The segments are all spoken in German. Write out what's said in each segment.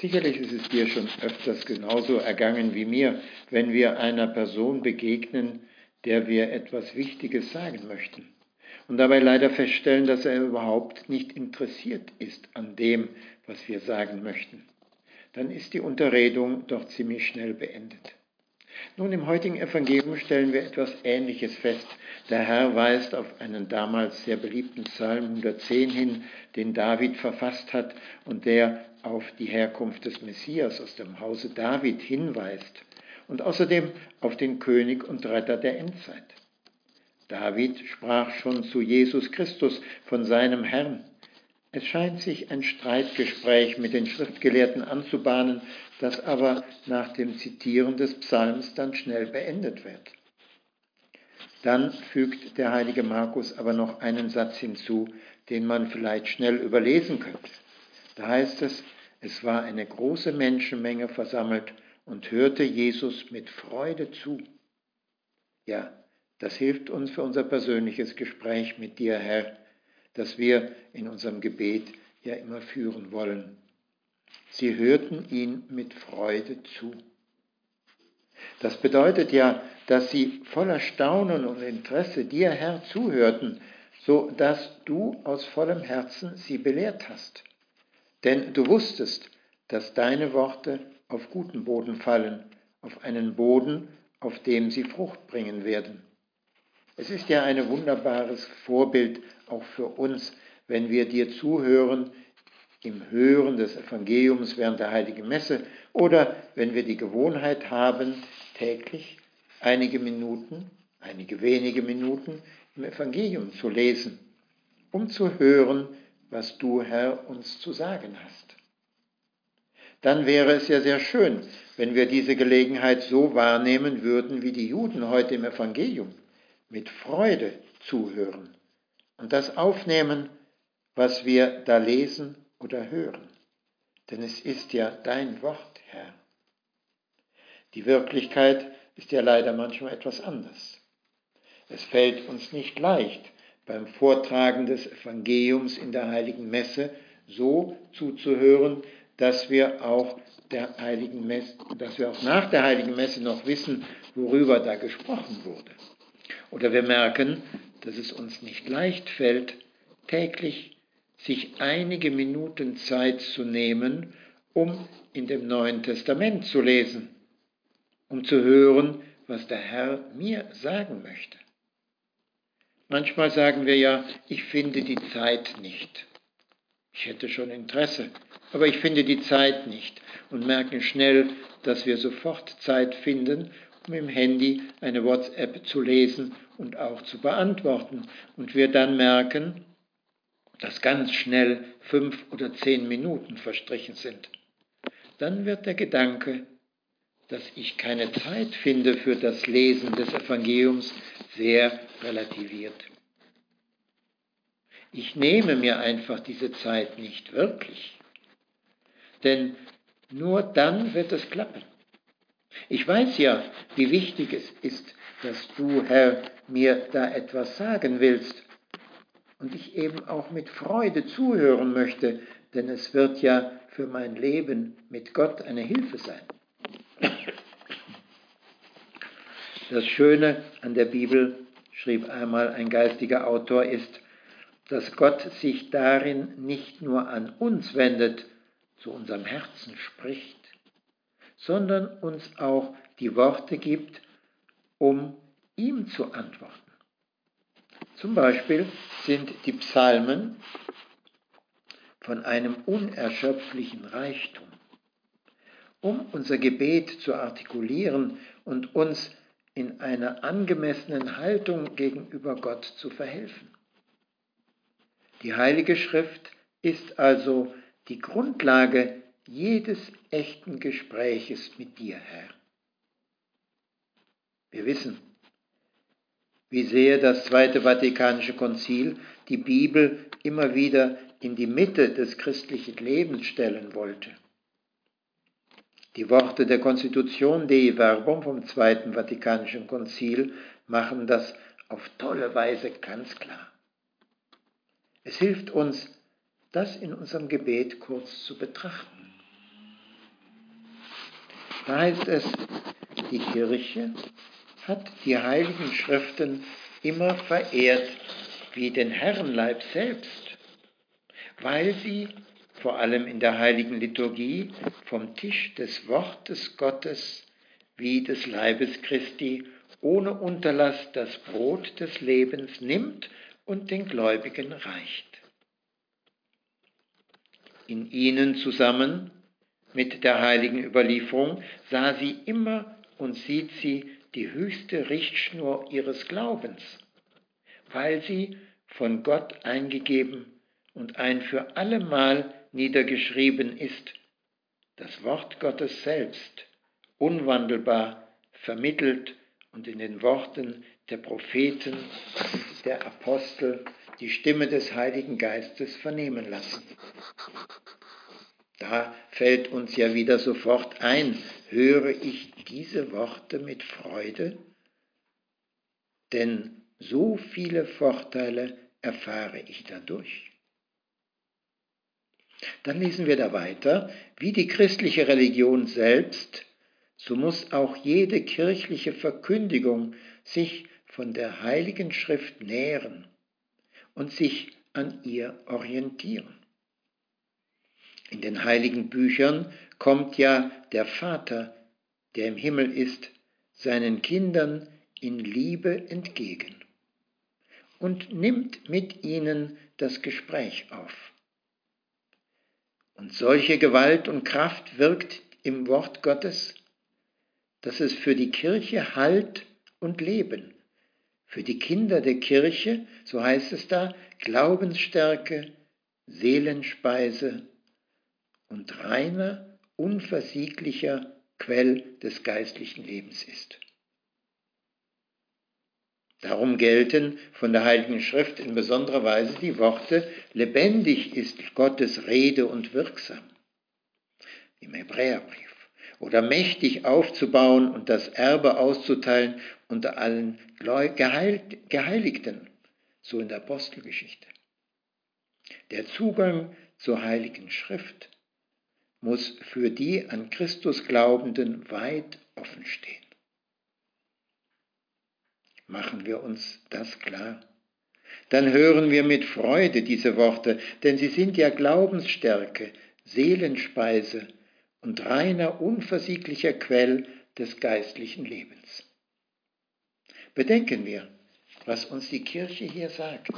Sicherlich ist es dir schon öfters genauso ergangen wie mir, wenn wir einer Person begegnen, der wir etwas Wichtiges sagen möchten und dabei leider feststellen, dass er überhaupt nicht interessiert ist an dem, was wir sagen möchten. Dann ist die Unterredung doch ziemlich schnell beendet. Nun, im heutigen Evangelium stellen wir etwas Ähnliches fest. Der Herr weist auf einen damals sehr beliebten Psalm 110 hin, den David verfasst hat und der auf die Herkunft des Messias aus dem Hause David hinweist und außerdem auf den König und Retter der Endzeit. David sprach schon zu Jesus Christus von seinem Herrn. Es scheint sich ein Streitgespräch mit den Schriftgelehrten anzubahnen, das aber nach dem Zitieren des Psalms dann schnell beendet wird. Dann fügt der heilige Markus aber noch einen Satz hinzu, den man vielleicht schnell überlesen könnte. Da heißt es, es war eine große Menschenmenge versammelt und hörte Jesus mit Freude zu. Ja, das hilft uns für unser persönliches Gespräch mit dir, Herr, das wir in unserem Gebet ja immer führen wollen. Sie hörten ihn mit Freude zu. Das bedeutet ja, dass sie voller Staunen und Interesse dir, Herr, zuhörten, so dass du aus vollem Herzen sie belehrt hast. Denn du wusstest, dass deine Worte auf guten Boden fallen, auf einen Boden, auf dem sie Frucht bringen werden. Es ist ja ein wunderbares Vorbild auch für uns, wenn wir dir zuhören im Hören des Evangeliums während der heiligen Messe oder wenn wir die Gewohnheit haben, täglich einige Minuten, einige wenige Minuten im Evangelium zu lesen, um zu hören, was du, Herr, uns zu sagen hast. Dann wäre es ja sehr schön, wenn wir diese Gelegenheit so wahrnehmen würden wie die Juden heute im Evangelium mit Freude zuhören und das aufnehmen, was wir da lesen oder hören. Denn es ist ja dein Wort, Herr. Die Wirklichkeit ist ja leider manchmal etwas anders. Es fällt uns nicht leicht, beim Vortragen des Evangeliums in der heiligen Messe so zuzuhören, dass wir auch der heiligen Messe, dass wir auch nach der heiligen Messe noch wissen, worüber da gesprochen wurde. Oder wir merken, dass es uns nicht leicht fällt, täglich sich einige Minuten Zeit zu nehmen, um in dem Neuen Testament zu lesen, um zu hören, was der Herr mir sagen möchte. Manchmal sagen wir ja, ich finde die Zeit nicht. Ich hätte schon Interesse, aber ich finde die Zeit nicht und merken schnell, dass wir sofort Zeit finden, um im Handy eine WhatsApp zu lesen und auch zu beantworten. Und wir dann merken, dass ganz schnell fünf oder zehn Minuten verstrichen sind. Dann wird der Gedanke, dass ich keine Zeit finde für das Lesen des Evangeliums, sehr relativiert. Ich nehme mir einfach diese Zeit nicht wirklich. Denn nur dann wird es klappen. Ich weiß ja, wie wichtig es ist, dass du, Herr, mir da etwas sagen willst und ich eben auch mit Freude zuhören möchte, denn es wird ja für mein Leben mit Gott eine Hilfe sein. Das Schöne an der Bibel, schrieb einmal ein geistiger Autor, ist, dass Gott sich darin nicht nur an uns wendet, zu unserem Herzen spricht, sondern uns auch die Worte gibt, um ihm zu antworten. Zum Beispiel sind die Psalmen von einem unerschöpflichen Reichtum. Um unser Gebet zu artikulieren und uns in einer angemessenen Haltung gegenüber Gott zu verhelfen. Die Heilige Schrift ist also die Grundlage jedes echten Gespräches mit dir, Herr. Wir wissen, wie sehr das Zweite Vatikanische Konzil die Bibel immer wieder in die Mitte des christlichen Lebens stellen wollte. Die Worte der Konstitution Dei Verbum vom Zweiten Vatikanischen Konzil machen das auf tolle Weise ganz klar. Es hilft uns, das in unserem Gebet kurz zu betrachten. Da heißt es, die Kirche hat die heiligen Schriften immer verehrt wie den Herrenleib selbst, weil sie vor allem in der heiligen Liturgie vom Tisch des Wortes Gottes wie des Leibes Christi ohne Unterlass das Brot des Lebens nimmt und den Gläubigen reicht. In ihnen zusammen mit der heiligen Überlieferung sah sie immer und sieht sie die höchste Richtschnur ihres Glaubens, weil sie von Gott eingegeben und ein für allemal niedergeschrieben ist, das Wort Gottes selbst, unwandelbar vermittelt und in den Worten der Propheten und der Apostel die Stimme des Heiligen Geistes vernehmen lassen. Da fällt uns ja wieder sofort ein, höre ich diese Worte mit Freude? Denn so viele Vorteile erfahre ich dadurch. Dann lesen wir da weiter, wie die christliche Religion selbst, so muss auch jede kirchliche Verkündigung sich von der heiligen Schrift nähren und sich an ihr orientieren. In den heiligen Büchern kommt ja der Vater, der im Himmel ist, seinen Kindern in Liebe entgegen und nimmt mit ihnen das Gespräch auf. Und solche Gewalt und Kraft wirkt im Wort Gottes, dass es für die Kirche Halt und Leben, für die Kinder der Kirche, so heißt es da, Glaubensstärke, Seelenspeise und reiner, unversieglicher Quell des geistlichen Lebens ist. Darum gelten von der Heiligen Schrift in besonderer Weise die Worte, lebendig ist Gottes Rede und wirksam. Im Hebräerbrief. Oder mächtig aufzubauen und das Erbe auszuteilen unter allen Geheiligten, so in der Apostelgeschichte. Der Zugang zur Heiligen Schrift muss für die an Christus Glaubenden weit offen stehen. Machen wir uns das klar. Dann hören wir mit Freude diese Worte, denn sie sind ja Glaubensstärke, Seelenspeise und reiner, unversieglicher Quell des geistlichen Lebens. Bedenken wir, was uns die Kirche hier sagt.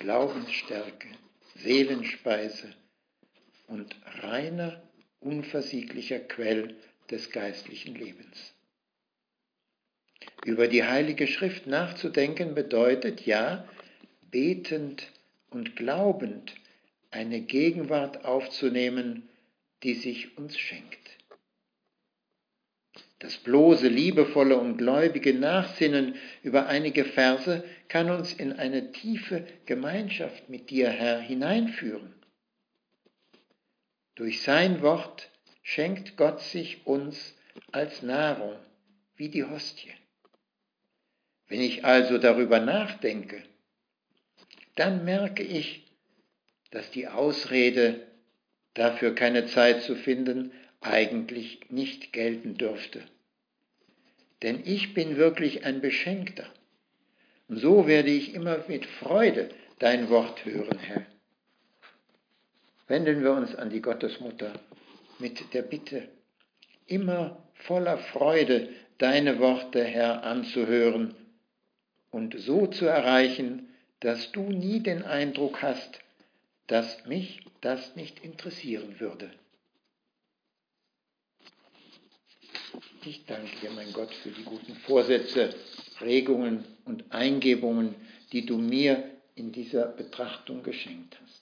Glaubensstärke, Seelenspeise und reiner, unversieglicher Quell des geistlichen Lebens. Über die Heilige Schrift nachzudenken bedeutet ja, betend und glaubend eine Gegenwart aufzunehmen, die sich uns schenkt. Das bloße, liebevolle und gläubige Nachsinnen über einige Verse kann uns in eine tiefe Gemeinschaft mit dir, Herr, hineinführen. Durch sein Wort schenkt Gott sich uns als Nahrung, wie die Hostie. Wenn ich also darüber nachdenke, dann merke ich, dass die Ausrede, dafür keine Zeit zu finden, eigentlich nicht gelten dürfte. Denn ich bin wirklich ein Beschenkter. Und so werde ich immer mit Freude dein Wort hören, Herr. Wenden wir uns an die Gottesmutter mit der Bitte, immer voller Freude deine Worte, Herr, anzuhören und so zu erreichen, dass du nie den Eindruck hast, dass mich das nicht interessieren würde. Ich danke dir, mein Gott, für die guten Vorsätze, Regungen und Eingebungen, die du mir in dieser Betrachtung geschenkt hast.